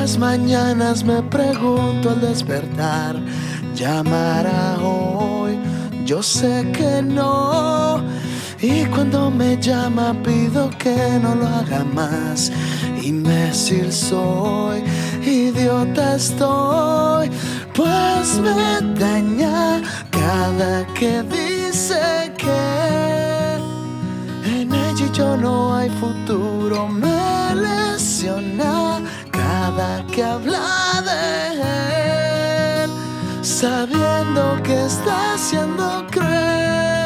las mañanas me pregunto al despertar, llamará hoy, yo sé que no. Y cuando me llama pido que no lo haga más. Imbécil soy, idiota estoy, pues me daña cada que dice que en ella yo no hay futuro. Me lesiona cada que habla de él, sabiendo que está siendo cruel.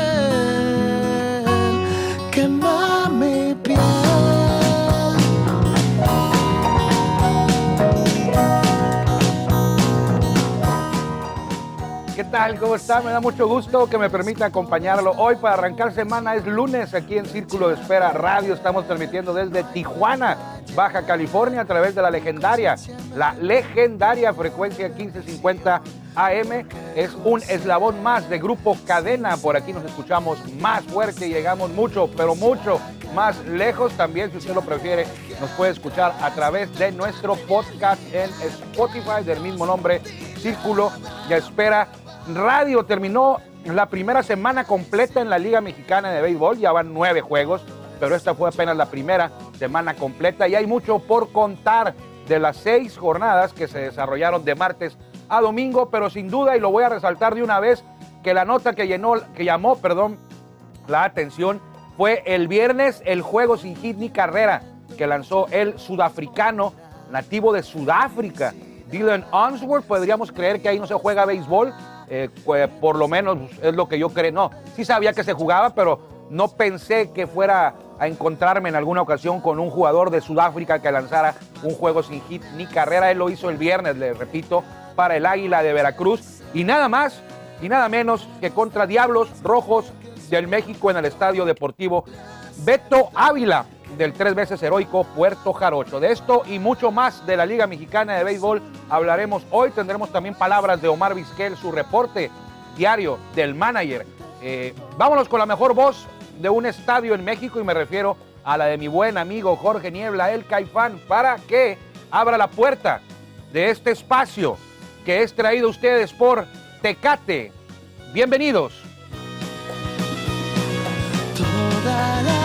Tal? ¿Cómo está? Me da mucho gusto que me permita acompañarlo. Hoy para arrancar semana es lunes aquí en Círculo de Espera Radio. Estamos transmitiendo desde Tijuana, Baja California, a través de la legendaria, la legendaria frecuencia 1550 AM. Es un eslabón más de Grupo Cadena. Por aquí nos escuchamos más fuerte y llegamos mucho, pero mucho más lejos. También, si usted lo prefiere, nos puede escuchar a través de nuestro podcast en Spotify del mismo nombre, Círculo de Espera Radio. Terminó la primera semana completa en la Liga Mexicana de Béisbol. Ya van nueve juegos, pero esta fue apenas la primera semana completa y hay mucho por contar de las seis jornadas que se desarrollaron de martes a domingo, pero sin duda, y lo voy a resaltar de una vez, que la nota que, llenó, que llamó perdón, la atención fue el viernes el juego sin hit ni carrera que lanzó el sudafricano nativo de Sudáfrica, Dylan Unsworth. Podríamos creer que ahí no se juega béisbol, eh, por lo menos es lo que yo creo. No, sí sabía que se jugaba, pero no pensé que fuera a encontrarme en alguna ocasión con un jugador de Sudáfrica que lanzara un juego sin hit ni carrera. Él lo hizo el viernes, le repito, para el Águila de Veracruz. Y nada más y nada menos que contra Diablos Rojos del México en el Estadio Deportivo Beto Ávila del tres veces heroico Puerto Jarocho. De esto y mucho más de la Liga Mexicana de Béisbol hablaremos hoy. Tendremos también palabras de Omar Vizquel, su reporte diario del manager. Eh, vámonos con la mejor voz de un estadio en México y me refiero a la de mi buen amigo Jorge Niebla, el Caifán, para que abra la puerta de este espacio que es traído a ustedes por Tecate. Bienvenidos. Toda la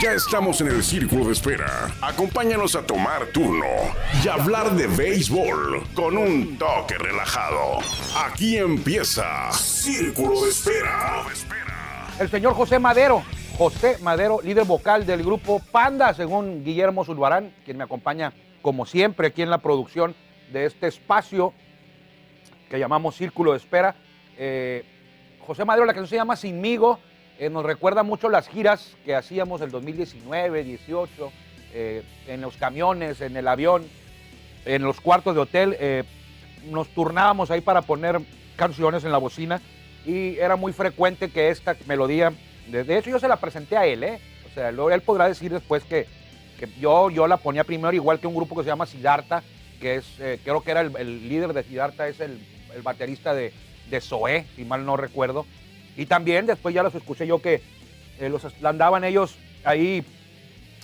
Ya estamos en el círculo de espera. Acompáñanos a tomar turno y hablar de béisbol con un toque relajado. Aquí empieza Círculo de Espera. el señor José Madero. José Madero, líder vocal del grupo Panda, según Guillermo Zulbarán, quien me acompaña como siempre aquí en la producción de este espacio que llamamos Círculo de Espera. Eh, José Madero, la canción se llama Sinmigo, eh, nos recuerda mucho las giras que hacíamos el 2019, 18, eh, en los camiones, en el avión, en los cuartos de hotel. eh, nos turnábamos ahí para poner canciones en la bocina y era muy frecuente que esta melodía, de, hecho yo se la presenté a él, ¿eh? O sea, él podrá decir después que, que yo, yo la ponía primero, igual que un grupo que se llama Siddhartha, que es, creo que era el, el líder de Siddhartha, es el, el baterista de, de Zoé, si mal no recuerdo. Y también después ya los escuché yo que eh, los andaban ellos ahí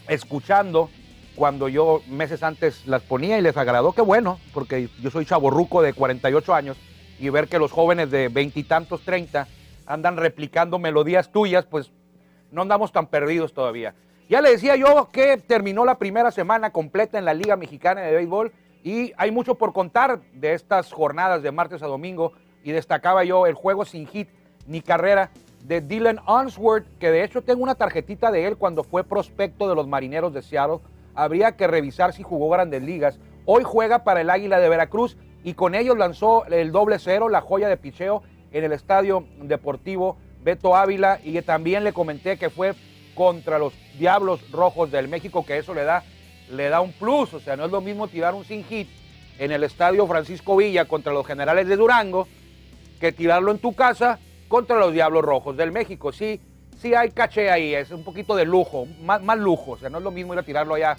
escuchando cuando yo meses antes las ponía y les agradó, qué bueno, porque yo soy chaborruco de 48 años y ver que los jóvenes de veintitantos, 30 andan replicando melodías tuyas, pues no andamos tan perdidos todavía. Ya le decía yo que terminó la primera semana completa en la Liga Mexicana de Béisbol y hay mucho por contar de estas jornadas de martes a domingo y destacaba yo el juego sin hit ni carrera de Dylan Unsworth, que de hecho tengo una tarjetita de él cuando fue prospecto de los Marineros de Seattle. Habría que revisar si jugó grandes ligas. Hoy juega para el Águila de Veracruz y con ellos lanzó el doble cero, la joya de picheo en el Estadio Deportivo Beto Ávila y también le comenté que fue contra los Diablos Rojos del México, que eso le da, le da un plus. O sea, no es lo mismo tirar un sin hit en el estadio Francisco Villa contra los Generales de Durango que tirarlo en tu casa contra los Diablos Rojos del México. Sí, sí hay caché ahí, es un poquito de lujo, más, más lujo. O sea, no es lo mismo ir a tirarlo allá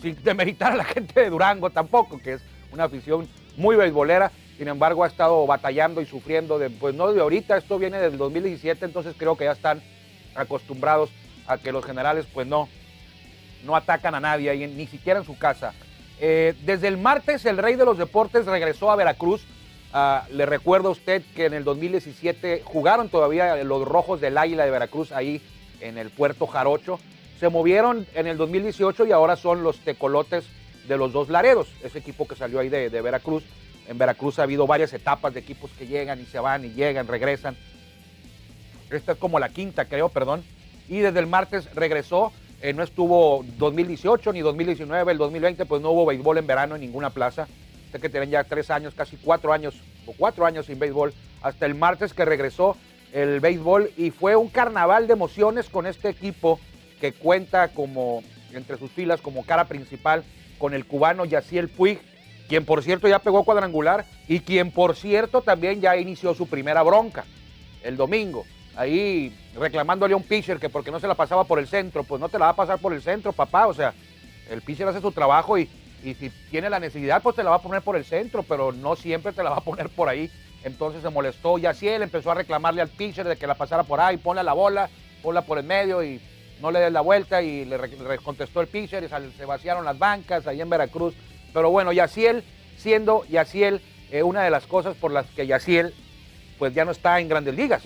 sin demeritar a la gente de Durango tampoco, que es una afición muy beisbolera. Sin embargo, ha estado batallando y sufriendo, de, pues no de ahorita, esto viene del 2017, entonces creo que ya están acostumbrados a que los generales pues no, no atacan a nadie, ni siquiera en su casa. Eh, desde el martes el rey de los deportes regresó a Veracruz. Ah, le recuerdo a usted que en el 2017 jugaron todavía los rojos del Águila de Veracruz ahí en el puerto Jarocho. Se movieron en el 2018 y ahora son los tecolotes de los dos Laredos, ese equipo que salió ahí de, de Veracruz. En Veracruz ha habido varias etapas de equipos que llegan y se van y llegan, regresan. Esta es como la quinta, creo, perdón. Y desde el martes regresó. Eh, no estuvo 2018 ni 2019, el 2020 pues no hubo béisbol en verano en ninguna plaza. Sé que tienen ya tres años, casi cuatro años o cuatro años sin béisbol. Hasta el martes que regresó el béisbol y fue un carnaval de emociones con este equipo que cuenta como entre sus filas como cara principal con el cubano Yaciel Puig, quien por cierto ya pegó cuadrangular y quien por cierto también ya inició su primera bronca el domingo ahí reclamándole a un pitcher que porque no se la pasaba por el centro, pues no te la va a pasar por el centro, papá. O sea, el pitcher hace su trabajo y, y si tiene la necesidad, pues te la va a poner por el centro, pero no siempre te la va a poner por ahí. Entonces se molestó y así él empezó a reclamarle al pitcher de que la pasara por ahí, ponle la bola, ponla por el medio y no le des la vuelta y le, contestó el pitcher y se vaciaron las bancas ahí en Veracruz. Pero bueno, Yaciel, siendo Yaciel eh, una de las cosas por las que Yaciel pues ya no está en grandes ligas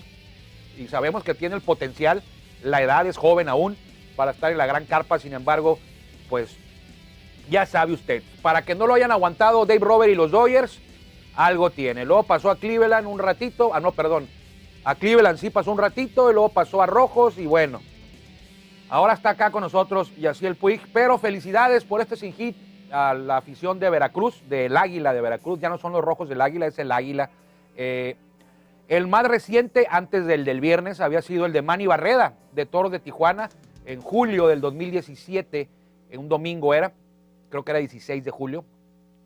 y sabemos que tiene el potencial, la edad es joven aún para estar en la gran carpa, sin embargo, pues ya sabe usted, para que no lo hayan aguantado Dave Robert y los Dodgers, algo tiene. Luego pasó a Cleveland un ratito, ah no, perdón, a Cleveland sí pasó un ratito y luego pasó a Rojos y bueno, ahora está acá con nosotros Yaciel Puig, pero felicidades por este sin hit a la afición de Veracruz, del Águila de Veracruz, ya no son los Rojos del Águila, es el Águila. Eh, el más reciente, antes del del viernes, había sido el de Manny Barreda, de Toros de Tijuana, en julio del 2017, en un domingo era, creo que era 16 de julio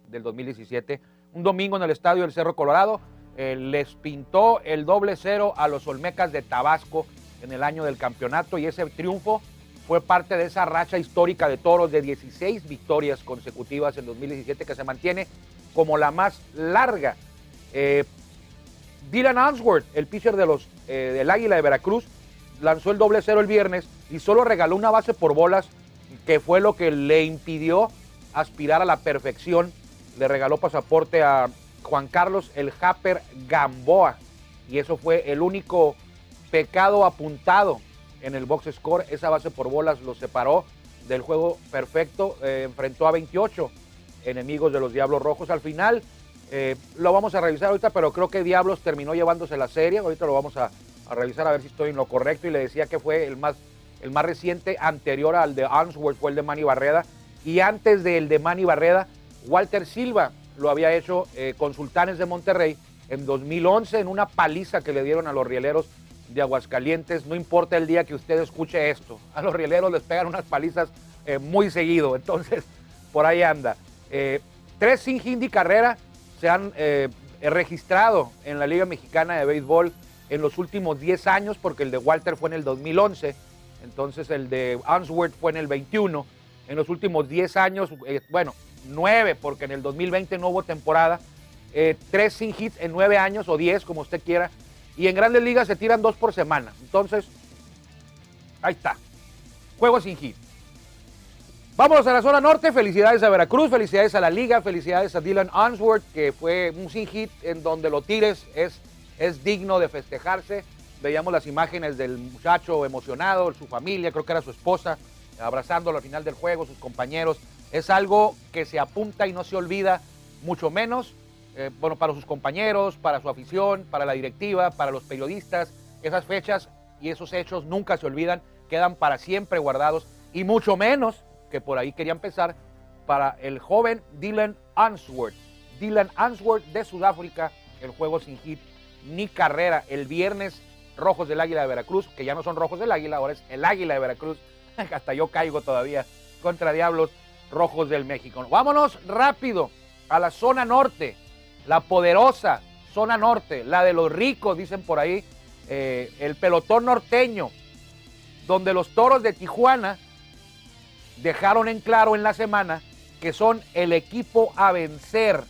del 2017, un domingo en el estadio del Cerro Colorado, eh, les pintó el doble cero a los Olmecas de Tabasco en el año del campeonato y ese triunfo fue parte de esa racha histórica de toros de 16 victorias consecutivas en 2017 que se mantiene como la más larga. Eh, Dylan Answorth, el pitcher de los, eh, del Águila de Veracruz, lanzó el doble cero el viernes y solo regaló una base por bolas, que fue lo que le impidió aspirar a la perfección. Le regaló pasaporte a Juan Carlos el Japper Gamboa y eso fue el único pecado apuntado en el box score. Esa base por bolas lo separó del juego perfecto. eh, enfrentó a 28 enemigos de los Diablos Rojos. Al final eh, lo vamos a revisar ahorita, pero creo que Diablos terminó llevándose la serie. Ahorita lo vamos a, a revisar a ver si estoy en lo correcto. Y le decía que fue el más, el más reciente, anterior al de Answorth, fue el de Manny Barreda. Y antes del de Manny Barreda, Walter Silva lo había hecho eh, con Sultanes de Monterrey en 2011 en una paliza que le dieron a los rieleros de Aguascalientes. No importa el día que usted escuche esto, a los rieleros les pegan unas palizas eh, muy seguido. Entonces, por ahí anda. Eh, tres sin Hindi carrera se han eh, registrado en la Liga Mexicana de Béisbol en los últimos 10 años, porque el de Walter fue en el 2011, entonces el de Answorth fue en el 21. En los últimos 10 años, eh, bueno, 9, porque en el 2020 no hubo temporada, eh, tres sin hits en 9 años o 10, como usted quiera, y en grandes ligas se tiran dos por semana. Entonces, ahí está. Juego sin hit. Vámonos a la zona norte. Felicidades a Veracruz, felicidades a la liga, felicidades a Dylan Answorth, que fue un sin hit en donde lo tires es, es digno de festejarse. Veíamos las imágenes del muchacho emocionado, su familia, creo que era su esposa, abrazándolo al final del juego, sus compañeros. Es algo que se apunta y no se olvida, mucho menos, eh, bueno, para sus compañeros, para su afición, para la directiva, para los periodistas. Esas fechas y esos hechos nunca se olvidan, quedan para siempre guardados y mucho menos que por ahí quería empezar para el joven Dylan Answorth. Dylan Answorth de Sudáfrica, el juego sin hit ni carrera. El viernes Rojos del Águila de Veracruz, que ya no son Rojos del Águila, ahora es el Águila de Veracruz. Hasta yo caigo todavía contra Diablos Rojos del México. Vámonos rápido a la zona norte, la poderosa zona norte, la de los ricos, dicen por ahí, eh, el pelotón norteño, donde los toros de Tijuana dejaron en claro en la semana que son el equipo a vencer.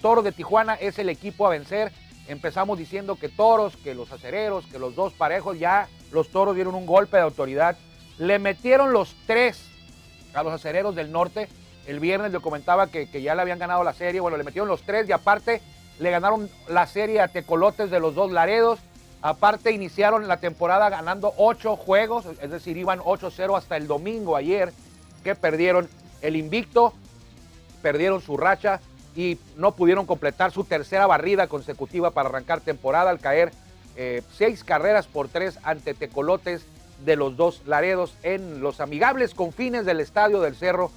Toros de Tijuana es el equipo a vencer. Empezamos diciendo que toros, que los acereros, que los dos parejos, ya los toros dieron un golpe de autoridad. Le metieron los tres a los acereros del norte. El viernes le comentaba que, ya le habían ganado la serie. Bueno, le metieron los tres y aparte le ganaron la serie a Tecolotes de los dos Laredos. Aparte iniciaron la temporada ganando ocho juegos, es decir, iban 8-0 hasta el domingo ayer, que perdieron el invicto, perdieron su racha y no pudieron completar su tercera barrida consecutiva para arrancar temporada al caer eh, seis carreras por tres ante Tecolotes de los dos Laredos en los amigables confines del Estadio del Cerro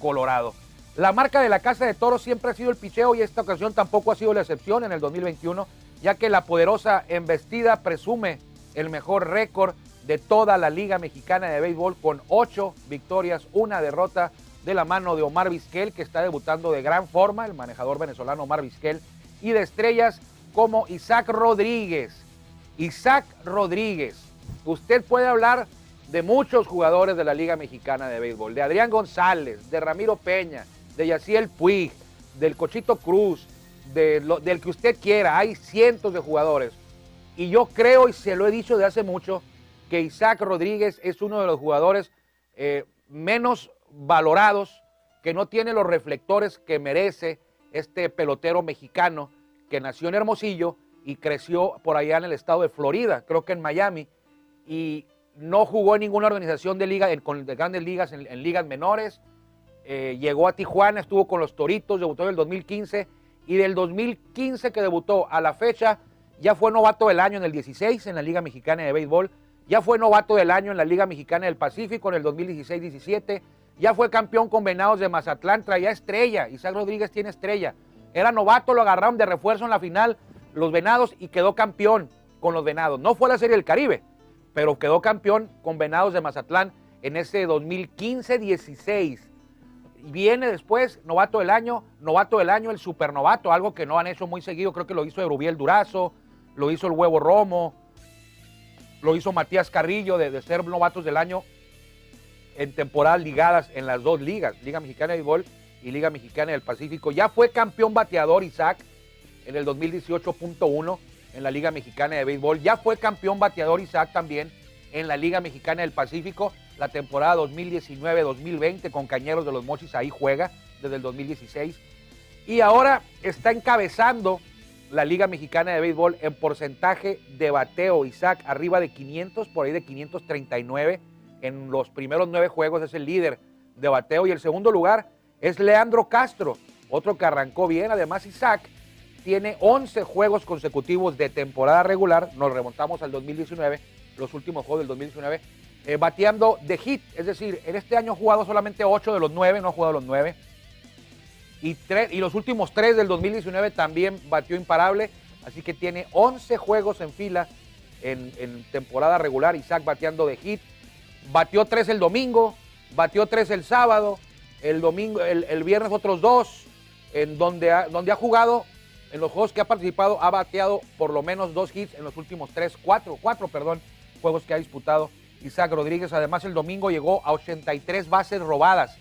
Colorado. La marca de la Casa de Toros siempre ha sido el picheo y esta ocasión tampoco ha sido la excepción en el 2021, ya que la poderosa embestida presume el mejor récord de toda la Liga Mexicana de Béisbol con ocho victorias, una derrota de la mano de Omar Vizquel, que está debutando de gran forma, el manejador venezolano Omar Vizquel, y de estrellas como Isaac Rodríguez. Isaac Rodríguez, usted puede hablar de muchos jugadores de la Liga Mexicana de Béisbol, de Adrián González, de Ramiro Peña, de Yaciel Puig, del Cochito Cruz, del que usted quiera. Hay cientos de jugadores. Y yo creo, y se lo he dicho de hace mucho, que Isaac Rodríguez es uno de los jugadores eh, menos valorados, que no tiene los reflectores que merece este pelotero mexicano que nació en Hermosillo y creció por allá en el estado de Florida, creo que en Miami, y no jugó en ninguna organización de liga, en, con de grandes ligas, en ligas menores, eh, llegó a Tijuana, estuvo con los Toritos, debutó en el 2015 y del 2015 que debutó a la fecha ya fue novato del año en el 16 en la Liga Mexicana de Béisbol, ya fue novato del año en la Liga Mexicana del Pacífico en el 2016-17, ya fue campeón con Venados de Mazatlán, traía estrella, Isaac Rodríguez tiene estrella, era novato, lo agarraron de refuerzo en la final los Venados y quedó campeón con los Venados. No fue la Serie del Caribe, pero quedó campeón con Venados de Mazatlán en ese 2015-16 viene después, novato del año, novato del año, el supernovato, algo que no han hecho muy seguido, creo que lo hizo Erubiel Durazo, lo hizo el Huevo Romo, lo hizo Matías Carrillo de, ser novatos del año en temporadas ligadas en las dos ligas, Liga Mexicana de Béisbol y Liga Mexicana del Pacífico. Ya fue campeón bateador Isaac en el 2018.1 en la Liga Mexicana de Béisbol. Ya fue campeón bateador Isaac también en la Liga Mexicana del Pacífico la temporada 2019-2020 con Cañeros de los Mochis, ahí juega desde el 2016. Y ahora está encabezando la Liga Mexicana de Béisbol en porcentaje de bateo. Isaac arriba de 500, por ahí de 539 en los primeros nueve juegos es el líder de bateo. Y el segundo lugar es Leandro Castro, otro que arrancó bien. Además, Isaac tiene 11 juegos consecutivos de temporada regular. Nos remontamos al 2019, los últimos juegos del 2019 eh, bateando de hit. Es decir, en este año ha jugado solamente 8 de los 9, no ha jugado los 9. Y, y los últimos 3 del 2019 también batió imparable. Así que tiene 11 juegos en fila en, temporada regular. Isaac bateando de hit. Batió 3 el domingo, batió 3 el sábado, el domingo, el, viernes otros 2, en donde ha, donde ha jugado, en los juegos que ha participado, ha bateado por lo menos 2 hits en los últimos 3, 4, 4, perdón, juegos que ha disputado Isaac Rodríguez. Además, el domingo llegó a 83 bases robadas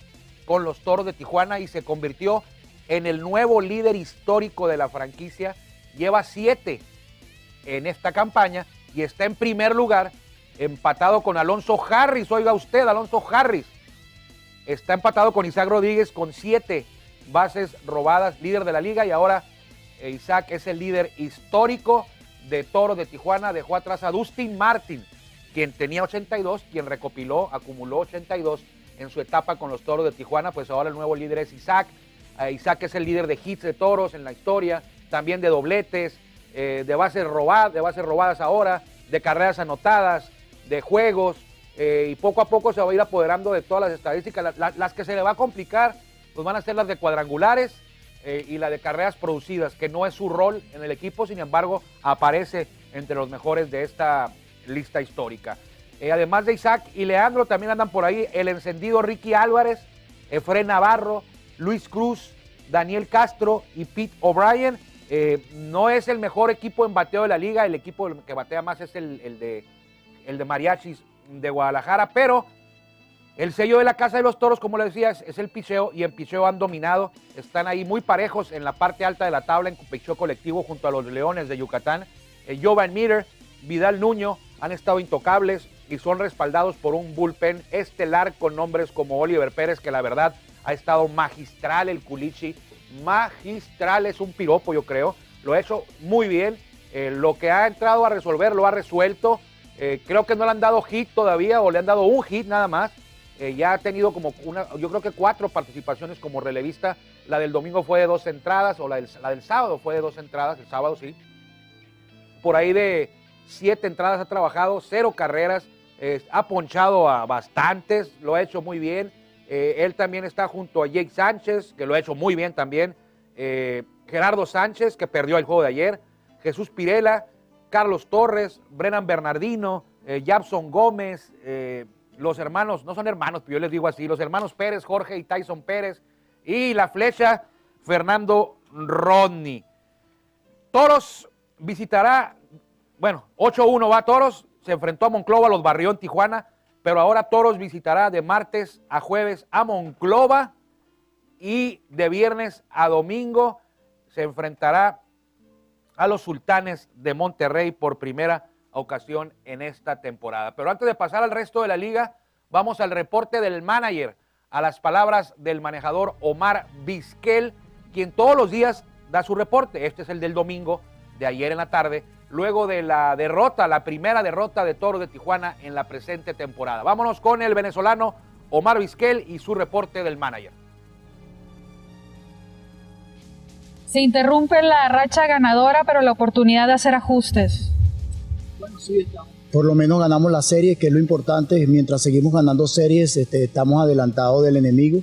con los Toros de Tijuana y se convirtió en el nuevo líder histórico de la franquicia. Lleva siete en esta campaña y está en primer lugar, empatado con Alonso Harris. Oiga usted, Alonso Harris. Está empatado con Isaac Rodríguez con siete bases robadas, líder de la liga. Y ahora Isaac es el líder histórico de Toros de Tijuana. Dejó atrás a Dustin Martin quien tenía 82, quien recopiló, acumuló 82 en su etapa con los Toros de Tijuana, pues ahora el nuevo líder es Isaac. Eh, Isaac es el líder de hits de toros en la historia, también de dobletes, eh, de, bases robadas, de bases robadas ahora, de carreras anotadas, de juegos, eh, y poco a poco se va a ir apoderando de todas las estadísticas. las que se le va a complicar, pues van a ser las de cuadrangulares y la de carreras producidas, que no es su rol en el equipo, sin embargo, aparece entre los mejores de esta lista histórica. Eh, además de Isaac y Leandro, también andan por ahí el encendido Ricky Álvarez, Efren Navarro, Luis Cruz, Daniel Castro y Pete O'Brien. Eh, no es el mejor equipo en bateo de la liga, el equipo que batea más es el, de, el de Mariachis de Guadalajara, pero el sello de la Casa de los Toros, como le decía, es, el picheo y en picheo han dominado. Están ahí muy parejos en la parte alta de la tabla en picheo colectivo junto a los Leones de Yucatán. Eh, Jovan Meter, Vidal Nuño han estado intocables y son respaldados por un bullpen estelar con nombres como Oliver Pérez, que la verdad ha estado magistral el Culichi. Magistral es un piropo, yo creo. Lo ha hecho muy bien. Eh, lo que ha entrado a resolver lo ha resuelto. Eh, creo que no le han dado hit todavía o le han dado un hit nada más. Eh, ya ha tenido como una, yo creo que cuatro participaciones como relevista. La del domingo fue de dos entradas o la del, sábado fue de dos entradas, el sábado sí. Por ahí de siete entradas ha trabajado, cero carreras, ha ponchado a bastantes, lo ha hecho muy bien. Eh, él también está junto a Jake Sánchez, que lo ha hecho muy bien también. Eh, Gerardo Sánchez, que perdió el juego de ayer. Jesús Pirela, Carlos Torres, Brennan Bernardino, Jabson Gómez, los hermanos, no son hermanos, pero yo les digo así, los hermanos Pérez, Jorge y Tyson Pérez. Y la flecha, Fernando Rodney. Toros visitará, bueno, 8-1 va Toros, se enfrentó a Monclova, los barrió en Tijuana pero ahora Toros visitará de martes a jueves a Monclova y de viernes a domingo se enfrentará a los Sultanes de Monterrey por primera ocasión en esta temporada. Pero antes de pasar al resto de la liga, vamos al reporte del manager, a las palabras del manejador Omar Vizquel, quien todos los días da su reporte. Este es el del domingo de ayer en la tarde luego de la derrota, la primera derrota de Toro de Tijuana en la presente temporada. Vámonos con el venezolano Omar Vizquel y su reporte del manager. Se interrumpe la racha ganadora, pero la oportunidad de hacer ajustes. Por lo menos ganamos la serie, que es lo importante. Mientras seguimos ganando series, este, estamos adelantados del enemigo.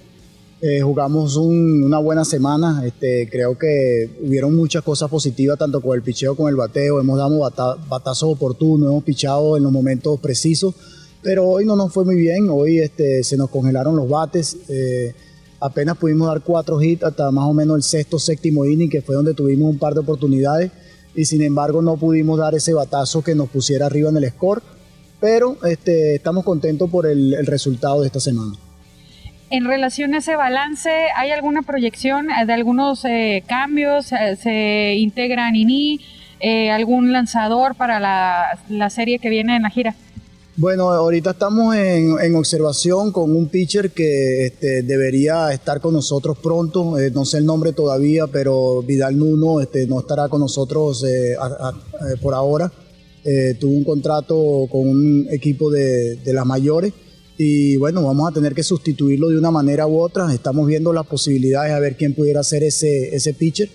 Eh, jugamos una buena semana, este, creo que hubieron muchas cosas positivas, tanto con el picheo como el bateo, hemos dado batazos oportunos, hemos pichado en los momentos precisos, pero hoy no nos fue muy bien, hoy este, se nos congelaron los bates, eh, apenas pudimos dar cuatro hits hasta más o menos el sexto, séptimo inning, que fue donde tuvimos un par de oportunidades, y sin embargo no pudimos dar ese batazo que nos pusiera arriba en el score, pero este, estamos contentos por el resultado de esta semana. En relación a ese balance, ¿hay alguna proyección de algunos eh, cambios? Eh, ¿Se integra Nini? Eh, ¿Algún lanzador para la, serie que viene en la gira? Bueno, ahorita estamos en, observación con un pitcher que este, debería estar con nosotros pronto. no sé el nombre todavía, pero Vidal Nuno este, no estará con nosotros por ahora. tuvo un contrato con un equipo de, de las mayores y bueno, vamos a tener que sustituirlo de una manera u otra. Estamos viendo las posibilidades a ver quién pudiera hacer ese, pitcher,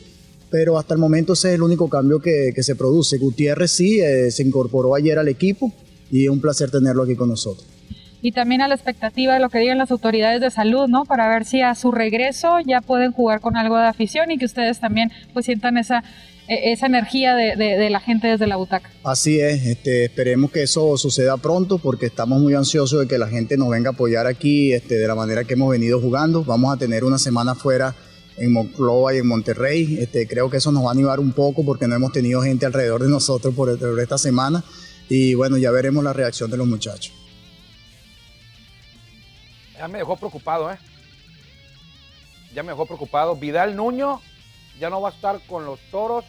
pero hasta el momento ese es el único cambio que, que se produce. Gutiérrez sí eh, se incorporó ayer al equipo y un placer tenerlo aquí con nosotros. Y también a la expectativa de lo que digan las autoridades de salud, ¿no? Para ver si a su regreso ya pueden jugar con algo de afición y que ustedes también pues sientan esa e, esa energía de, la gente desde la butaca. Así es, este, esperemos que eso suceda pronto porque estamos muy ansiosos de que la gente nos venga a apoyar aquí este, de la manera que hemos venido jugando. Vamos a tener una semana fuera en Monclova y en Monterrey. Este, creo que eso nos va a animar un poco porque no hemos tenido gente alrededor de nosotros por, esta semana. Y bueno, ya veremos la reacción de los muchachos. Ya me dejó preocupado, ¿eh? Ya me dejó preocupado. Vidal Nuño ya no va a estar con los toros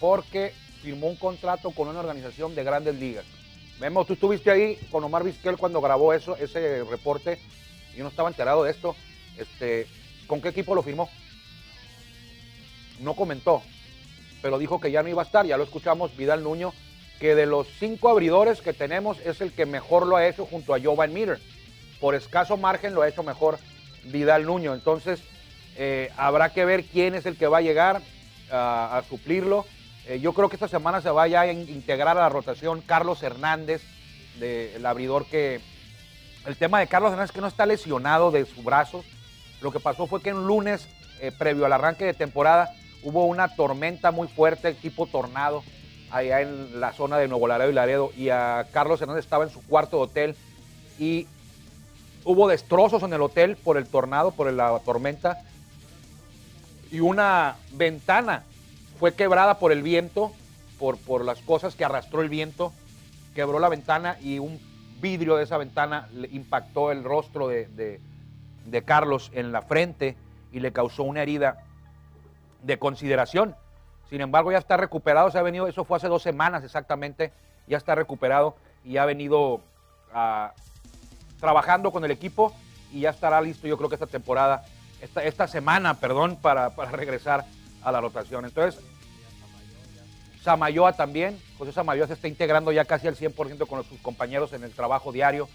porque firmó un contrato con una organización de grandes ligas. Vemos, tú estuviste ahí con Omar Vizquel cuando grabó eso, ese reporte. Yo no estaba enterado de esto. Este, ¿Con qué equipo lo firmó? No comentó, pero dijo que ya no iba a estar. Ya lo escuchamos, Vidal Nuño, que de los cinco abridores que tenemos es el que mejor lo ha hecho junto a Jovan Miller. Por escaso margen lo ha hecho mejor Vidal Nuño. Entonces, eh, habrá que ver quién es el que va a llegar a suplirlo. Eh, yo creo que esta semana se va a integrar a la rotación Carlos Hernández, del abridor que... El tema de Carlos Hernández es que no está lesionado de su brazo. Lo que pasó fue que un lunes, eh, previo al arranque de temporada, hubo una tormenta muy fuerte, tipo tornado, allá en la zona de Nuevo Laredo y Laredo, y a Carlos Hernández estaba en su cuarto de hotel y hubo destrozos en el hotel por el tornado, por la tormenta, y una ventana fue quebrada por el viento, por, por las cosas que arrastró el viento, quebró la ventana y un vidrio de esa ventana le impactó el rostro de, de- de Carlos en la frente y le causó una herida de consideración. Sin embargo, ya está recuperado, se ha venido, eso fue hace dos semanas exactamente, ya está recuperado y ha venido ah, trabajando con el equipo y ya estará listo, yo creo que esta temporada, esta, semana, perdón, para, para regresar a la rotación. Entonces, Samayoa también, José Samayoa se está integrando ya casi al 100% con sus compañeros en el trabajo diario.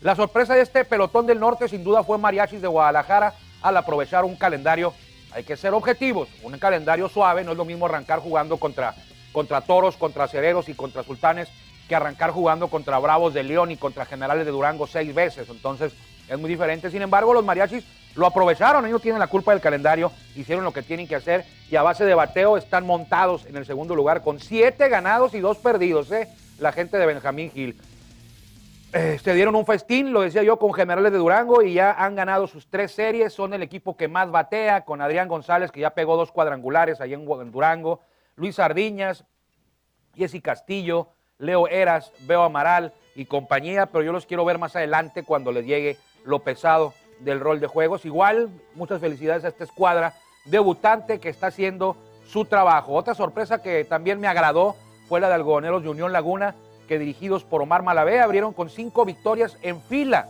La sorpresa de este pelotón del norte sin duda fue Mariachis de Guadalajara al aprovechar un calendario, hay que ser objetivos, un calendario suave, no es lo mismo arrancar jugando contra, contra toros, contra cereros y contra sultanes que arrancar jugando contra bravos de León y contra generales de Durango seis veces, entonces es muy diferente. Sin embargo, los mariachis lo aprovecharon, ellos tienen la culpa del calendario, hicieron lo que tienen que hacer y a base de bateo están montados en el segundo lugar con siete ganados y dos perdidos, ¿eh? la gente de Benjamín Gil. Se dieron un festín, lo decía yo, con Generales de Durango y ya han ganado sus tres series. Son el equipo que más batea, con Adrián González, que ya pegó dos cuadrangulares ahí en Durango, Luis Sardiñas, Jesse Castillo, Leo Eras, Veo Amaral y compañía, pero yo los quiero ver más adelante cuando les llegue lo pesado del rol de juegos. Igual, muchas felicidades a esta escuadra debutante que está haciendo su trabajo. Otra sorpresa que también me agradó fue la de Algodoneros de Unión Laguna, que dirigidos por Omar Malavé abrieron con cinco victorias en fila.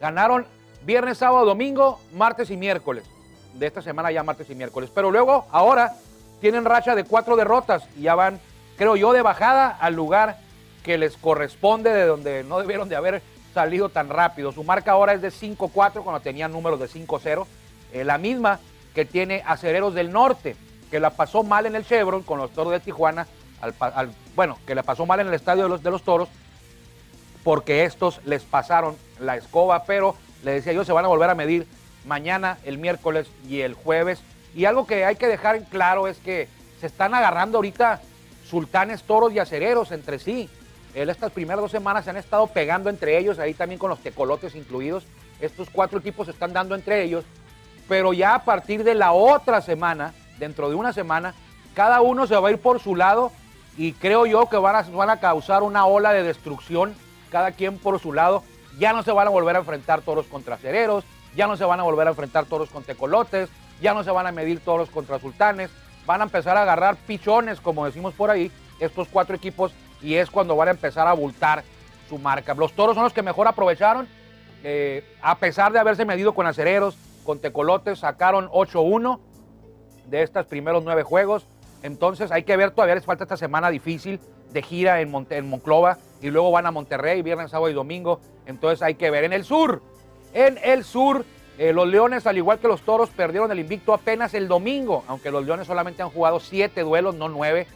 Ganaron viernes, sábado, domingo, martes y miércoles. De esta semana ya martes y miércoles. Pero luego, ahora, tienen racha de cuatro derrotas y ya van, creo yo, de bajada al lugar que les corresponde, de donde no debieron de haber salido tan rápido. Su marca ahora es de 5-4 cuando tenían números de 5-0. Eh, la misma que tiene Acereros del Norte, que la pasó mal en el Chevron con los Toros de Tijuana, al al- bueno, que la pasó mal en el estadio de los, de los Toros, porque estos les pasaron la escoba, pero le decía yo, se van a volver a medir mañana, el miércoles y el jueves. Y algo que hay que dejar en claro es que se están agarrando ahorita sultanes, toros y acereros entre sí. En estas primeras dos semanas se han estado pegando entre ellos, ahí también con los tecolotes incluidos. Estos cuatro equipos se están dando entre ellos, pero ya a partir de la otra semana, dentro de una semana, cada uno se va a ir por su lado y creo yo que van a, van a causar una ola de destrucción, cada quien por su lado. Ya no se van a volver a enfrentar toros contra acereros, ya no se van a volver a enfrentar toros con tecolotes, ya no se van a medir toros contra sultanes, van a empezar a agarrar pichones, como decimos por ahí, estos cuatro equipos, y es cuando van a empezar a abultar su marca. Los toros son los que mejor aprovecharon, eh, a pesar de haberse medido con acereros, con tecolotes, sacaron 8-1 de estos primeros nueve juegos. Entonces hay que ver, todavía les falta esta semana difícil de gira en, Monte- en Monclova y luego van a Monterrey, viernes, sábado y domingo. Entonces hay que ver. En el sur, en el sur, eh, los Leones, al igual que los Toros, perdieron el invicto apenas el domingo, aunque los Leones solamente han jugado siete duelos, no nueve.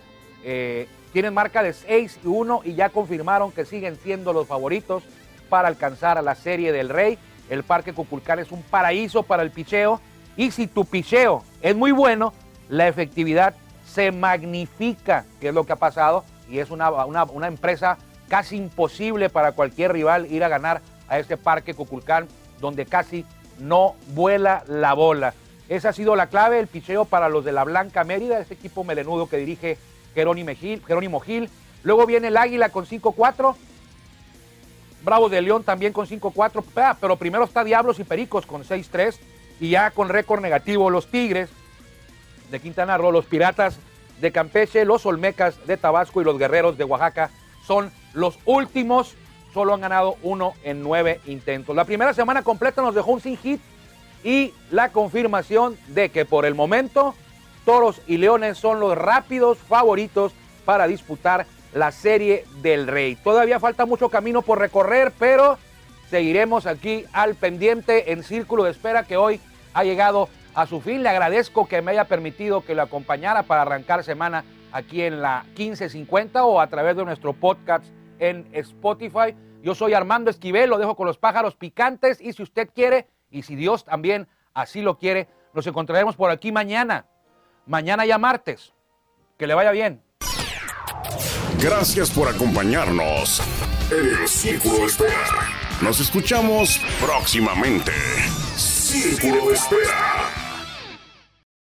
Eh, tienen marca de 6 y 1 y ya confirmaron que siguen siendo los favoritos para alcanzar a la Serie del Rey. El Parque Cuculcán es un paraíso para el picheo y si tu picheo es muy bueno, la efectividad se magnifica, que es lo que ha pasado y es una, una- una empresa casi imposible para cualquier rival ir a ganar a este Parque Cuculcán donde casi no vuela la bola. Esa ha sido la clave, el picheo para los de la Blanca Mérida, este equipo melenudo que dirige Jerónimo Gil. Gil. Luego viene el Águila con 5-4. Bravos de León también con 5-4. Ah, Pero primero está Diablos y Pericos con 6-3. Y ya con récord negativo los Tigres de Quintana Roo, los Piratas de Campeche, los Olmecas de Tabasco y los Guerreros de Oaxaca son los últimos. Solo han ganado uno en nueve intentos. La primera semana completa nos dejó un sin hit y la confirmación de que por el momento Toros y Leones son los rápidos favoritos para disputar la Serie del Rey. Todavía falta mucho camino por recorrer, pero seguiremos aquí al pendiente en Círculo de Espera que hoy ha llegado a su fin. Le agradezco que me haya permitido que lo acompañara para arrancar semana aquí en la 1550 o a través de nuestro podcast en Spotify. Yo soy Armando Esquivel, lo dejo con los pájaros picantes y si usted quiere y si Dios también así lo quiere, nos encontraremos por aquí mañana. Mañana ya martes. Que le vaya bien. Gracias por acompañarnos en el Círculo de Espera. Nos escuchamos próximamente. Círculo de Espera.